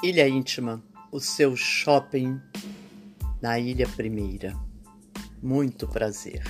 Ilha Íntima, o seu shopping na Ilha Primeira. Muito prazer.